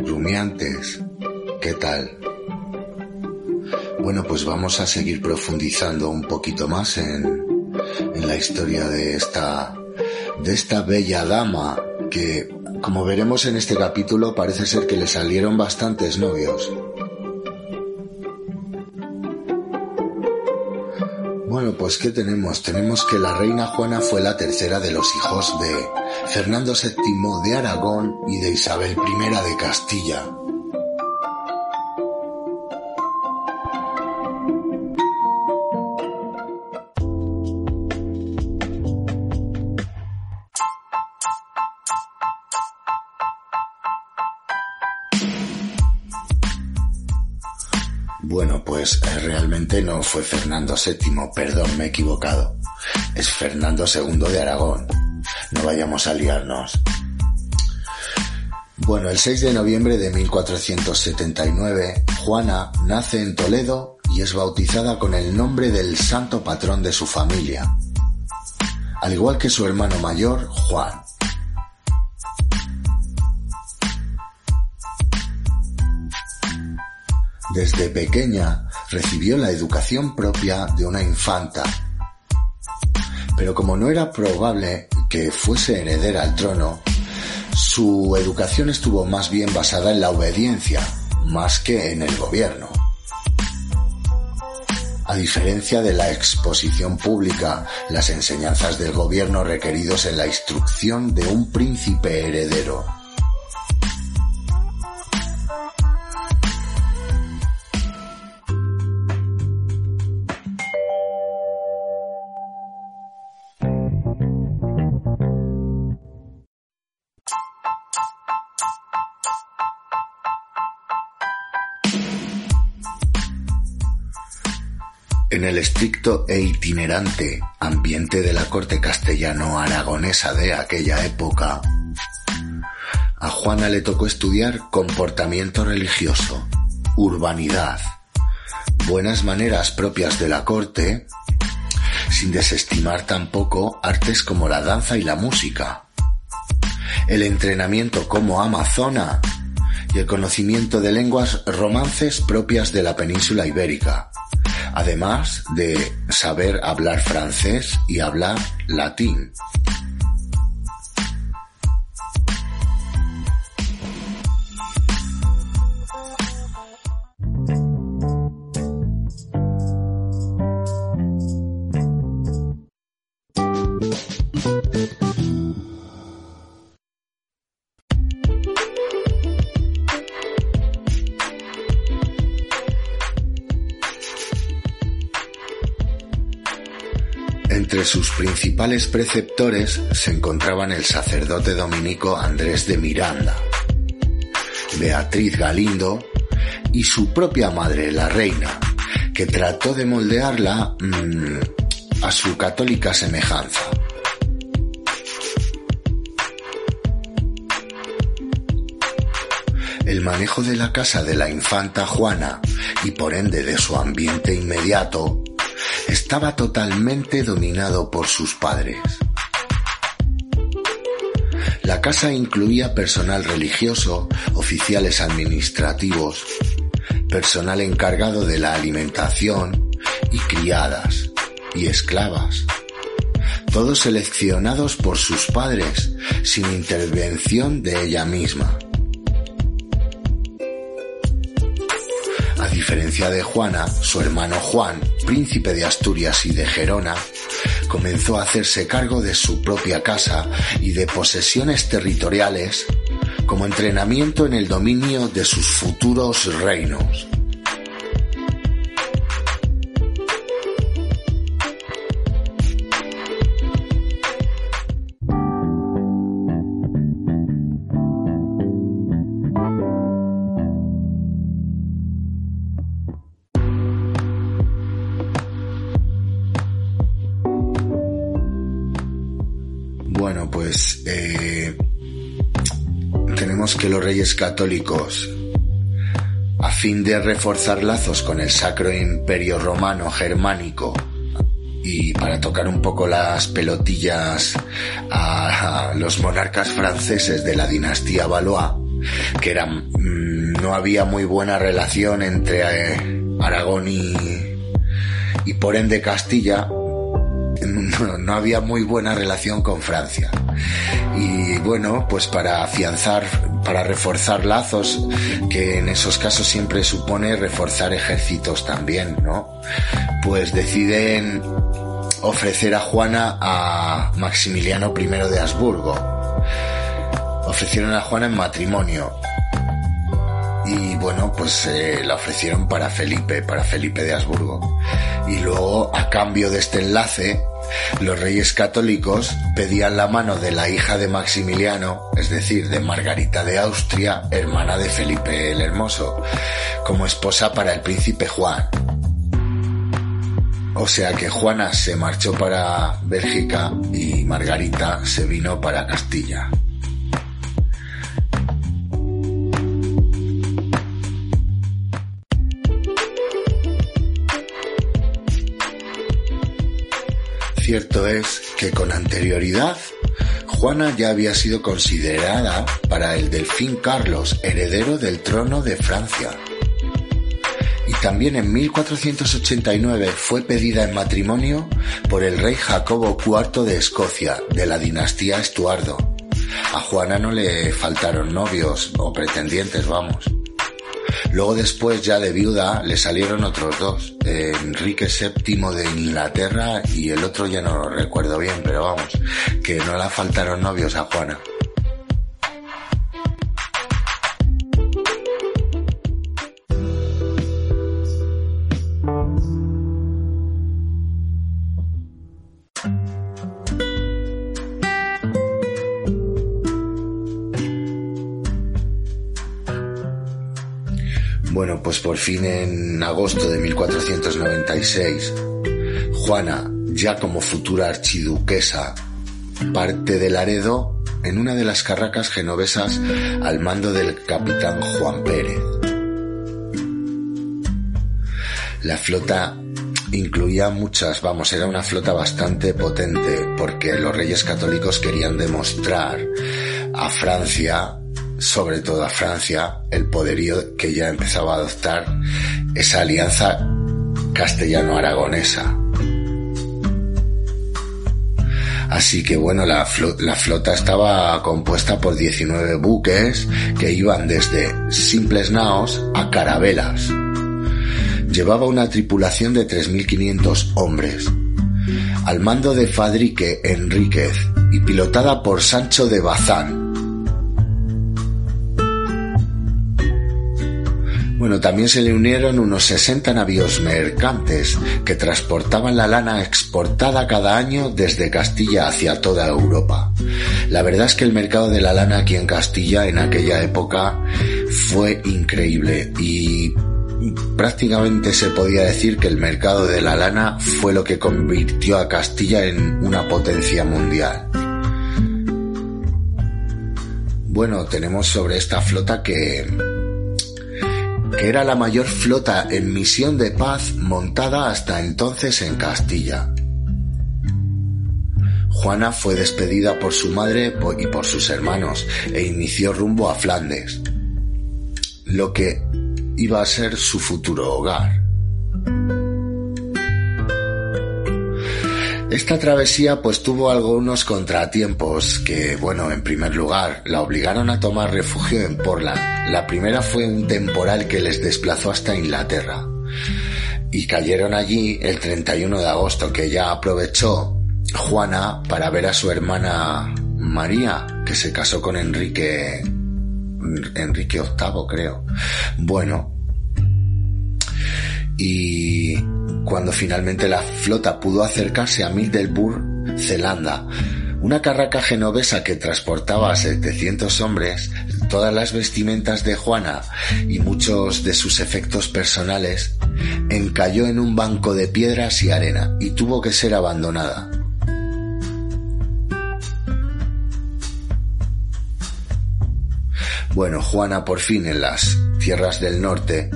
rumiantes. ¿Qué tal? Bueno, pues vamos a seguir profundizando un poquito más en, en la historia de esta, de esta bella dama que, como veremos en este capítulo, parece ser que le salieron bastantes novios. Bueno, pues ¿qué tenemos? Tenemos que la reina Juana fue la tercera de los hijos de Fernando VII de Aragón y de Isabel I de Castilla. Pues eh, realmente no fue Fernando VII, perdón, me he equivocado. Es Fernando II de Aragón. No vayamos a liarnos. Bueno, el 6 de noviembre de 1479, Juana nace en Toledo y es bautizada con el nombre del santo patrón de su familia, al igual que su hermano mayor, Juan. Desde pequeña recibió la educación propia de una infanta. Pero como no era probable que fuese heredera al trono, su educación estuvo más bien basada en la obediencia, más que en el gobierno. A diferencia de la exposición pública, las enseñanzas del gobierno requeridos en la instrucción de un príncipe heredero. En el estricto e itinerante ambiente de la corte castellano-aragonesa de aquella época, a Juana le tocó estudiar comportamiento religioso, urbanidad, buenas maneras propias de la corte, sin desestimar tampoco artes como la danza y la música, el entrenamiento como amazona y el conocimiento de lenguas romances propias de la península ibérica, además de saber hablar francés y hablar latín. Entre sus principales preceptores se encontraban el sacerdote dominico Andrés de Miranda, Beatriz Galindo y su propia madre, la reina, que trató de moldearla mmm, a su católica semejanza. El manejo de la casa de la infanta Juana y por ende de su ambiente inmediato estaba totalmente dominado por sus padres. La casa incluía personal religioso, oficiales administrativos, personal encargado de la alimentación y criadas y esclavas, todos seleccionados por sus padres sin intervención de ella misma. Diferencia de Juana, su hermano Juan, príncipe de Asturias y de Gerona, comenzó a hacerse cargo de su propia casa y de posesiones territoriales como entrenamiento en el dominio de sus futuros reinos. Pues eh, tenemos que los reyes católicos, a fin de reforzar lazos con el Sacro Imperio Romano Germánico y para tocar un poco las pelotillas a, los monarcas franceses de la dinastía Valois, que era, mm, no había muy buena relación entre eh, Aragón y, y por ende Castilla, no, había muy buena relación con Francia. Y bueno, pues para afianzar, para reforzar lazos, que en esos casos siempre supone reforzar ejércitos también, ¿no? Pues deciden ofrecer a Juana a Maximiliano I de Habsburgo. Ofrecieron a Juana en matrimonio. Y bueno, pues eh, la ofrecieron para Felipe, para Felipe de Habsburgo. Y luego, a cambio de este enlace, los reyes católicos pedían la mano de la hija de Maximiliano, es decir, de Margarita de Austria, hermana de Felipe el Hermoso, como esposa para el príncipe Juan. O sea que Juana se marchó para Bélgica y Margarita se vino para Castilla. Cierto es que con anterioridad Juana ya había sido considerada para el delfín Carlos, heredero del trono de Francia. Y también en 1489 fue pedida en matrimonio por el rey Jacobo IV de Escocia, de la dinastía Estuardo. A Juana no le faltaron novios o pretendientes, vamos. Luego después ya de viuda le salieron otros dos, Enrique VII de Inglaterra y el otro ya no lo recuerdo bien, pero vamos, que no le faltaron novios a Juana. Bueno, pues por fin en agosto de 1496, Juana, ya como futura archiduquesa, parte de Laredo en una de las carracas genovesas al mando del capitán Juan Pérez. La flota incluía muchas, vamos, era una flota bastante potente porque los reyes católicos querían demostrar a Francia sobre todo a Francia, el poderío que ya empezaba a adoptar esa alianza castellano-aragonesa. Así que bueno, la, flota estaba compuesta por 19 buques que iban desde simples naos a carabelas. Llevaba una tripulación de 3.500 hombres, al mando de Fadrique Enríquez y pilotada por Sancho de Bazán, También se le unieron unos 60 navíos mercantes que transportaban la lana exportada cada año desde Castilla hacia toda Europa. La verdad es que el mercado de la lana aquí en Castilla en aquella época fue increíble y prácticamente se podía decir que el mercado de la lana fue lo que convirtió a Castilla en una potencia mundial. Bueno, tenemos sobre esta flota que que era la mayor flota en misión de paz montada hasta entonces en Castilla. Juana fue despedida por su madre y por sus hermanos e inició rumbo a Flandes, lo que iba a ser su futuro hogar. Esta travesía pues tuvo algunos contratiempos que, bueno, en primer lugar, la obligaron a tomar refugio en Portland. La primera fue un temporal que les desplazó hasta Inglaterra. Y cayeron allí el 31 de agosto, que ya aprovechó Juana para ver a su hermana María, que se casó con Enrique, Enrique VIII, creo. Bueno. Y cuando finalmente la flota pudo acercarse a Middelburg, Zelanda, una carraca genovesa que transportaba a 700 hombres, todas las vestimentas de Juana y muchos de sus efectos personales, encalló en un banco de piedras y arena y tuvo que ser abandonada. Bueno, Juana por fin en las tierras del norte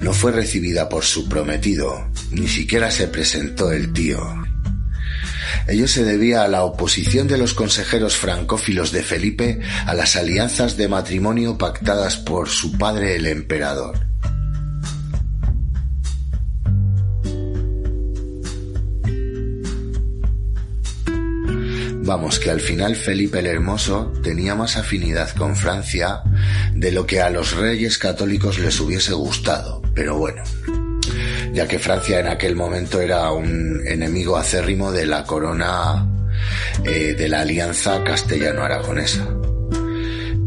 no fue recibida por su prometido, ni siquiera se presentó el tío. Ello se debía a la oposición de los consejeros francófilos de Felipe a las alianzas de matrimonio pactadas por su padre el emperador. Vamos, que al final Felipe el Hermoso tenía más afinidad con Francia de lo que a los reyes católicos les hubiese gustado. Pero bueno, ya que Francia en aquel momento era un enemigo acérrimo de la corona eh, de la alianza castellano-aragonesa.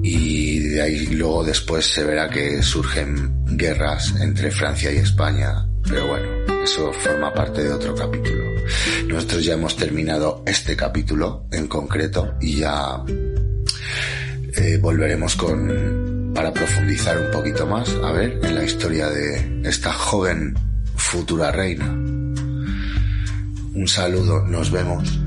Y de ahí luego después se verá que surgen guerras entre Francia y España. Pero bueno, eso forma parte de otro capítulo. Nosotros ya hemos terminado este capítulo en concreto y ya eh, volveremos con para profundizar un poquito más, a ver, en la historia de esta joven futura reina. Un saludo, nos vemos.